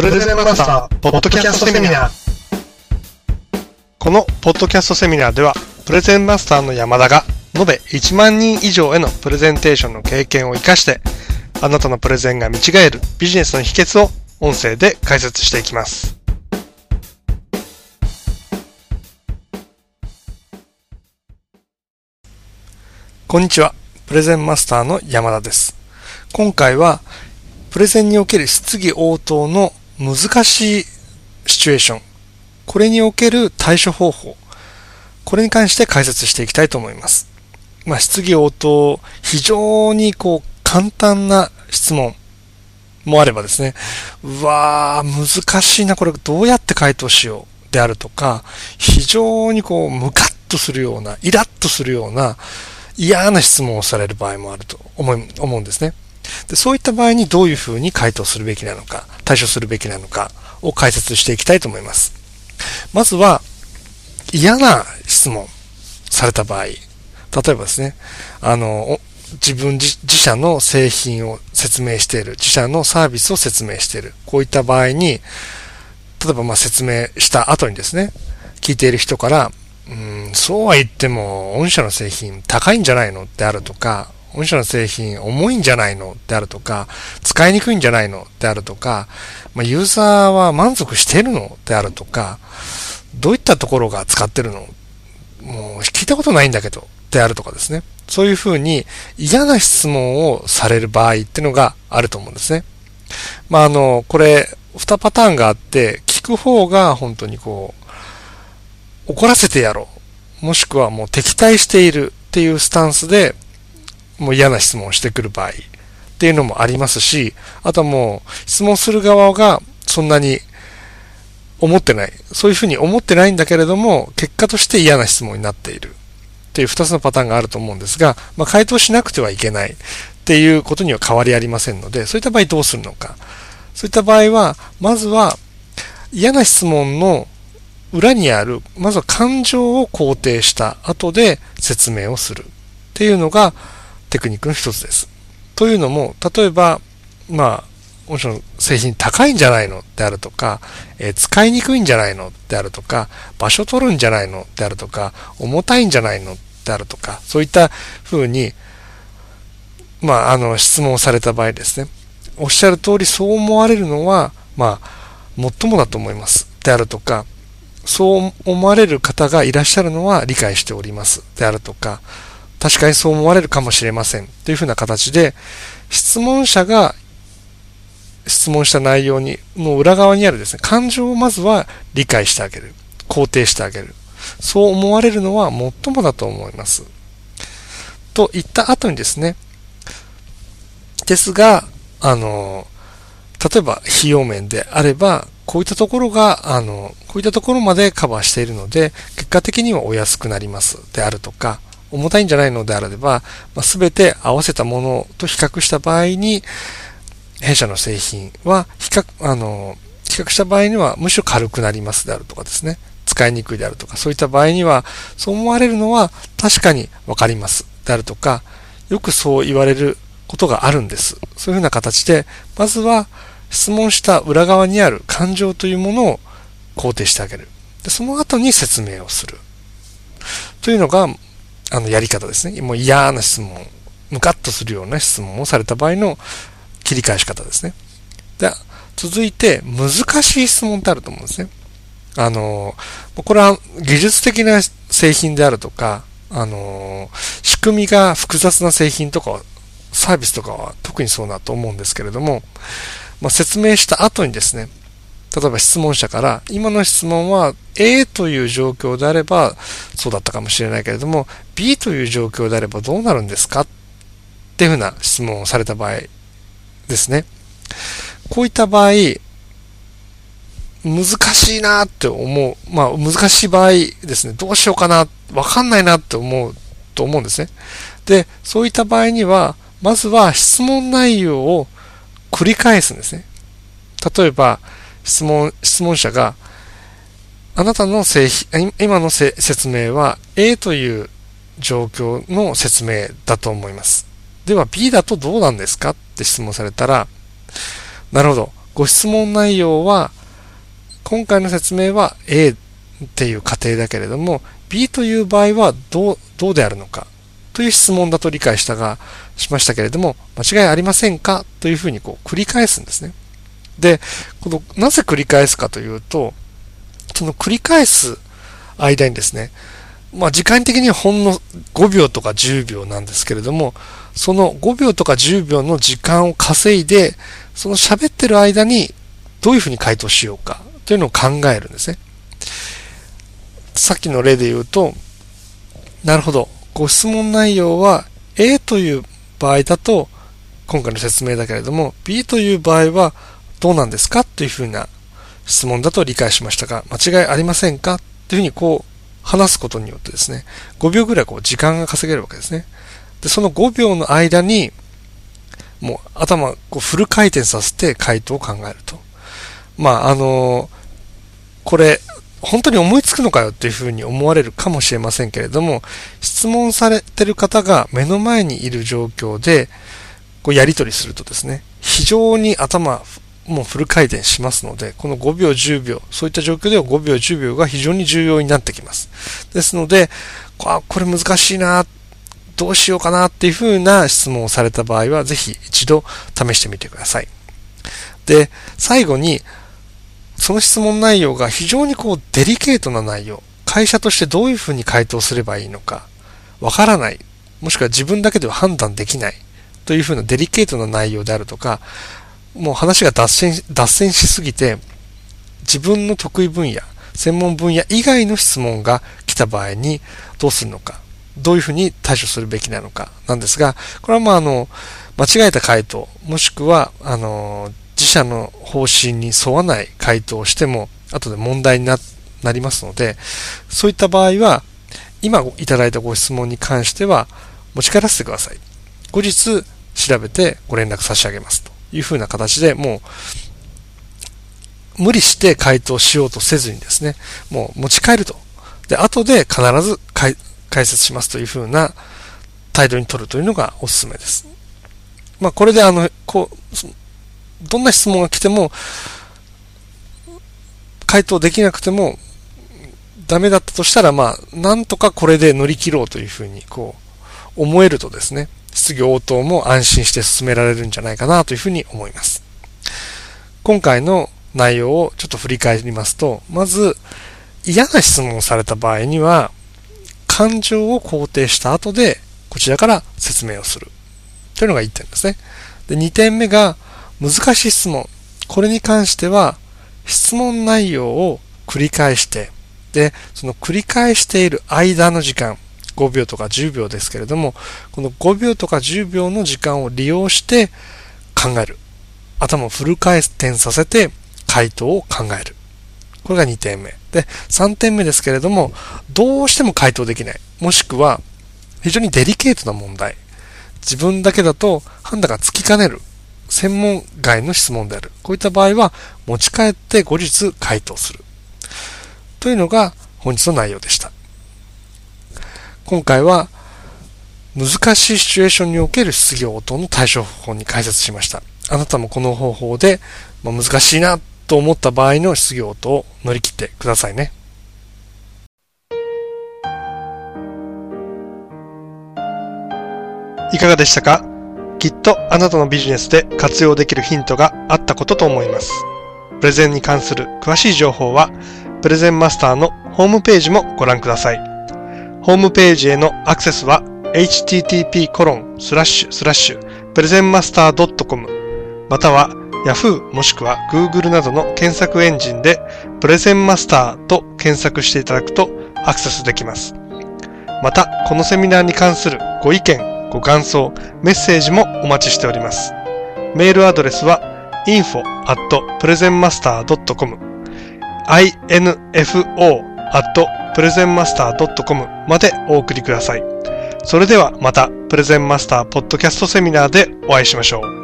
プレゼンマスター、ポッドキャストセミナー。このポッドキャストセミナーでは、プレゼンマスターの山田が、延べ1万人以上へのプレゼンテーションの経験を活かして、あなたのプレゼンが見違えるビジネスの秘訣を音声で解説していきます。こんにちは。プレゼンマスターの山田です。今回は、プレゼンにおける質疑応答の難しいシチュエーション。これにおける対処方法。これに関して解説していきたいと思います。まあ、質疑応答、非常にこう、簡単な質問もあればですね、うわー、難しいな、これどうやって回答しようであるとか、非常にこう、ムカッとするような、イラッとするような、嫌な質問をされる場合もあると思思うんですね。でそういった場合にどういうふうに回答するべきなのか、対処するべきなのかを解説していきたいと思います。まずは、嫌な質問された場合、例えばですね、あの、自分自社の製品を説明している、自社のサービスを説明している、こういった場合に、例えばま説明した後にですね、聞いている人から、うん、そうは言っても、御社の製品高いんじゃないの？であるとか、御社の製品重いんじゃないのであるとか、使いにくいんじゃないのであるとか、まあ、ユーザーは満足してるのであるとか、どういったところが使ってるの？もう聞いたことないんだけど、であるとかですね。そういうふうに嫌な質問をされる場合ってのがあると思うんですね。まあ、あの、これ、二パターンがあって、聞く方が本当にこう、怒らせてやろう。もしくはもう敵対しているっていうスタンスでもう嫌な質問をしてくる場合っていうのもありますし、あとはもう質問する側がそんなに思ってない。そういうふうに思ってないんだけれども、結果として嫌な質問になっている。っていう二つのパターンがあると思うんですが、まあ、回答しなくてはいけないっていうことには変わりありませんので、そういった場合どうするのか。そういった場合は、まずは嫌な質問の裏にある、まずは感情を肯定した後で説明をするっていうのが、テクニックの一つです。というのも、例えば、まあ、もちろん製品高いんじゃないのであるとか、えー、使いにくいんじゃないのであるとか、場所取るんじゃないのであるとか、重たいんじゃないのであるとか、そういった風に、まあ、あの、質問された場合ですね。おっしゃる通りそう思われるのは、まあ、最もだと思います。であるとか、そう思われる方がいらっしゃるのは理解しております。であるとか、確かにそう思われるかもしれません。というふうな形で、質問者が質問した内容に、の裏側にあるですね、感情をまずは理解してあげる。肯定してあげる。そう思われるのは最もだと思います。と言った後にですね、ですが、あの、例えば費用面であれば、こういったところが、あの、こういったところまでカバーしているので、結果的にはお安くなりますであるとか、重たいんじゃないのであれば、まあ、全て合わせたものと比較した場合に、弊社の製品は比較、あの、比較した場合にはむしろ軽くなりますであるとかですね。使いにくいであるとか、そういった場合には、そう思われるのは確かにわかりますであるとか、よくそう言われることがあるんです。そういうふうな形で、まずは質問した裏側にある感情というものを肯定してあげる。でその後に説明をする。というのが、あの、やり方ですね。もう嫌な質問、ムカッとするような質問をされた場合の切り返し方ですね。で、続いて、難しい質問ってあると思うんですね。あの、これは技術的な製品であるとか、あの、仕組みが複雑な製品とか、サービスとかは特にそうだと思うんですけれども、まあ、説明した後にですね、例えば質問者から、今の質問は A という状況であればそうだったかもしれないけれども、B という状況であればどうなるんですか？っていうふうな質問をされた場合ですね。こういった場合、難しいなって思う。まあ難しい場合ですね。どうしようかな？わかんないなって思うと思うんですね。で、そういった場合には、まずは質問内容を繰り返すんですね。例えば、質問、質問者が、あなたの製品、今の説明は A という状況の説明だと思います。では B だとどうなんですかって質問されたら、なるほど。ご質問内容は、今回の説明は A っていう過程だけれども、B という場合はどう、どうであるのかという質問だと理解したが、しましたけれども、間違いありませんかというふうにこう繰り返すんですね。で、この、なぜ繰り返すかというと、その繰り返す間にですね、まあ時間的にはほんの5秒とか10秒なんですけれども、その5秒とか10秒の時間を稼いで、その喋ってる間にどういうふうに回答しようかというのを考えるんですね。さっきの例で言うと、なるほど。ご質問内容は A という場合だと、今回の説明だけれども、B という場合はどうなんですか？というふうな質問だと理解しましたが、間違いありませんか？というふうにこう話すことによってですね、5秒ぐらいこう時間が稼げるわけですね。で、その5秒の間に、もう頭こうフル回転させて回答を考えると。まあ、あのこれ、本当に思いつくのかよっていうふうに思われるかもしれませんけれども、質問されてる方が目の前にいる状況で、こうやり取りするとですね、非常に頭、もうフル回転しますので、この5秒、10秒、そういった状況では5秒、10秒が非常に重要になってきます。ですので、あ、これ難しいな、どうしようかなっていうふうな質問をされた場合は、ぜひ一度試してみてください。で、最後に、その質問内容が非常にこうデリケートな内容、会社としてどういうふうに回答すればいいのか、わからない、もしくは自分だけでは判断できないというふうなデリケートな内容であるとか、もう話が脱線脱線しすぎて、自分の得意分野、専門分野以外の質問が来た場合にどうするのか、どういうふうに対処するべきなのかなんですが、これはまああの、間違えた回答、もしくは、あの、自社の方針に沿わない回答をしても、後で問題になりますので、そういった場合は、今いただいたご質問に関しては、持ち帰らせてください。後日、調べてご連絡差し上げますというふうな形で、もう、無理して回答しようとせずにですね、もう持ち帰ると。で、後で必ず解説しますというふうな態度に取るというのがおすすめです。まあ、これであの、こう、どんな質問が来ても、回答できなくても、ダメだったとしたら、まあ、なんとかこれで乗り切ろうというふうに、こう、思えるとですね、質疑応答も安心して進められるんじゃないかなというふうに思います。今回の内容をちょっと振り返りますと、まず、嫌な質問をされた場合には、感情を肯定した後で、こちらから説明をする。というのが1点ですね。で、2点目が、難しい質問。これに関しては、質問内容を繰り返して、で、その繰り返している間の時間、5秒とか10秒ですけれども、この5秒とか10秒の時間を利用して考える。頭をフル回転させて回答を考える。これが2点目。で、3点目ですけれども、どうしても回答できない。もしくは、非常にデリケートな問題。自分だけだと判断がつきかねる。専門外の質問である。こういった場合は持ち帰って後日回答する。というのが本日の内容でした。今回は難しいシチュエーションにおける質疑応答の対処方法に解説しました。あなたもこの方法で、まあ難しいなと思った場合の質疑応答を乗り切ってくださいね。いかがでしたか？きっとあなたのビジネスで活用できるヒントがあったことと思います。プレゼンに関する詳しい情報は、プレゼンマスターのホームページもご覧ください。ホームページへのアクセスは http コロンスラッシュスラッシュプレゼンマスター .com または Yahoo もしくは Google などの検索エンジンでプレゼンマスターと検索していただくとアクセスできます。また、このセミナーに関するご意見、ご感想、メッセージもお待ちしております。メールアドレスは info プレゼンマスター .com までお送りください。それではまたプレゼンマスターポッドキャストセミナーでお会いしましょう。